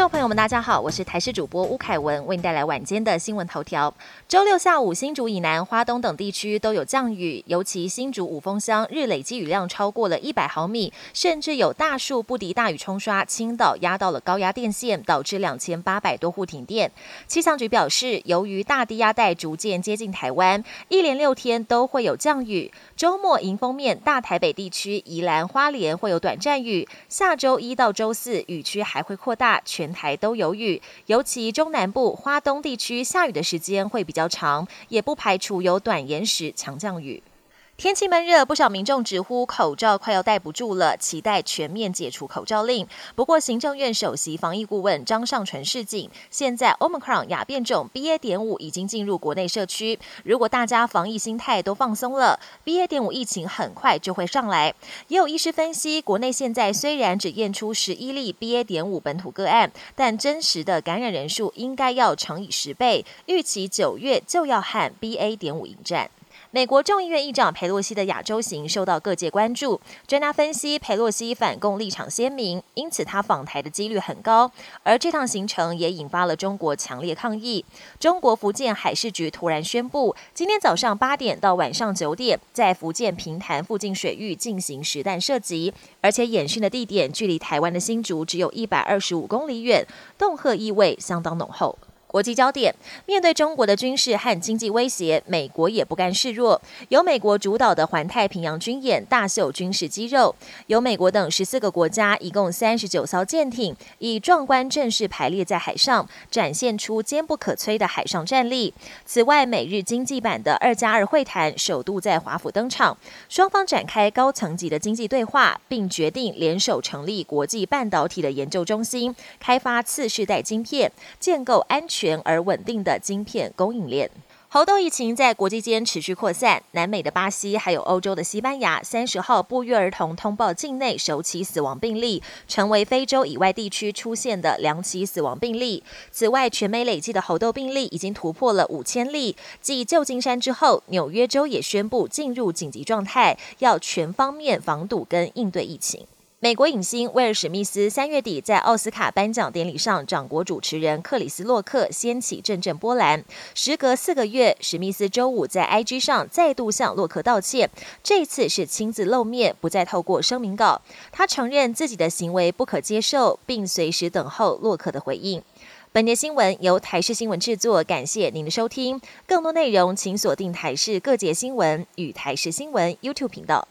众朋友们，大家好，我是台视主播吴凯文，为您带来晚间的新闻头条。周六下午，新竹以南、花东等地区都有降雨，尤其新竹五峰乡日累积雨量超过了一百毫米，甚至有大树不敌大雨冲刷倾倒，压到了高压电线，导致两千八百多户停电。气象局表示，由于大低压带逐渐接近台湾，一连六天都会有降雨。周末迎风面，大台北地区、宜兰花莲会有短暂雨，下周一到周四雨区还会扩大。全台都有雨，尤其中南部、花东地区下雨的时间会比较长，也不排除有短延时强降雨。天气闷热，不少民众直呼口罩快要戴不住了，期待全面解除口罩令。不过，行政院首席防疫顾问张尚淳示警，现在 Omicron 亚变种 BA. 点五已经进入国内社区，如果大家防疫心态都放松了，BA. 点五疫情很快就会上来。也有医师分析，国内现在虽然只验出十一例 BA. 点五本土个案，但真实的感染人数应该要乘以十倍，预期九月就要和 BA. 点五迎战。美国众议院议长佩洛西的亚洲行受到各界关注，专家分析佩洛西反共立场鲜明，因此他访台的几率很高。而这趟行程也引发了中国强烈抗议。中国福建海事局突然宣布，今天早上八点到晚上九点，在福建平潭附近水域进行实弹射击，而且演训的地点距离台湾的新竹只有一百二十五公里远，恫吓意味相当浓厚。国际焦点：面对中国的军事和经济威胁，美国也不甘示弱。由美国主导的环太平洋军演大秀军事肌肉，由美国等十四个国家，一共三十九艘舰艇，以壮观阵势排列在海上，展现出坚不可摧的海上战力。此外，美日经济版的二加二会谈首度在华府登场，双方展开高层级的经济对话，并决定联手成立国际半导体的研究中心，开发次世代晶片，建构安全。全而稳定的晶片供应链。猴痘疫情在国际间持续扩散，南美的巴西还有欧洲的西班牙，三十号不约而同通报境内首起死亡病例，成为非洲以外地区出现的两起死亡病例。此外，全美累计的猴痘病例已经突破了五千例。继旧金山之后，纽约州也宣布进入紧急状态，要全方面防堵跟应对疫情。美国影星威尔史密斯三月底在奥斯卡颁奖典礼上，掌国主持人克里斯洛克掀起阵阵波澜。时隔四个月，史密斯周五在 IG 上再度向洛克道歉，这次是亲自露面，不再透过声明稿。他承认自己的行为不可接受，并随时等候洛克的回应。本节新闻由台视新闻制作，感谢您的收听。更多内容请锁定台视各节新闻与台视新闻 YouTube 频道。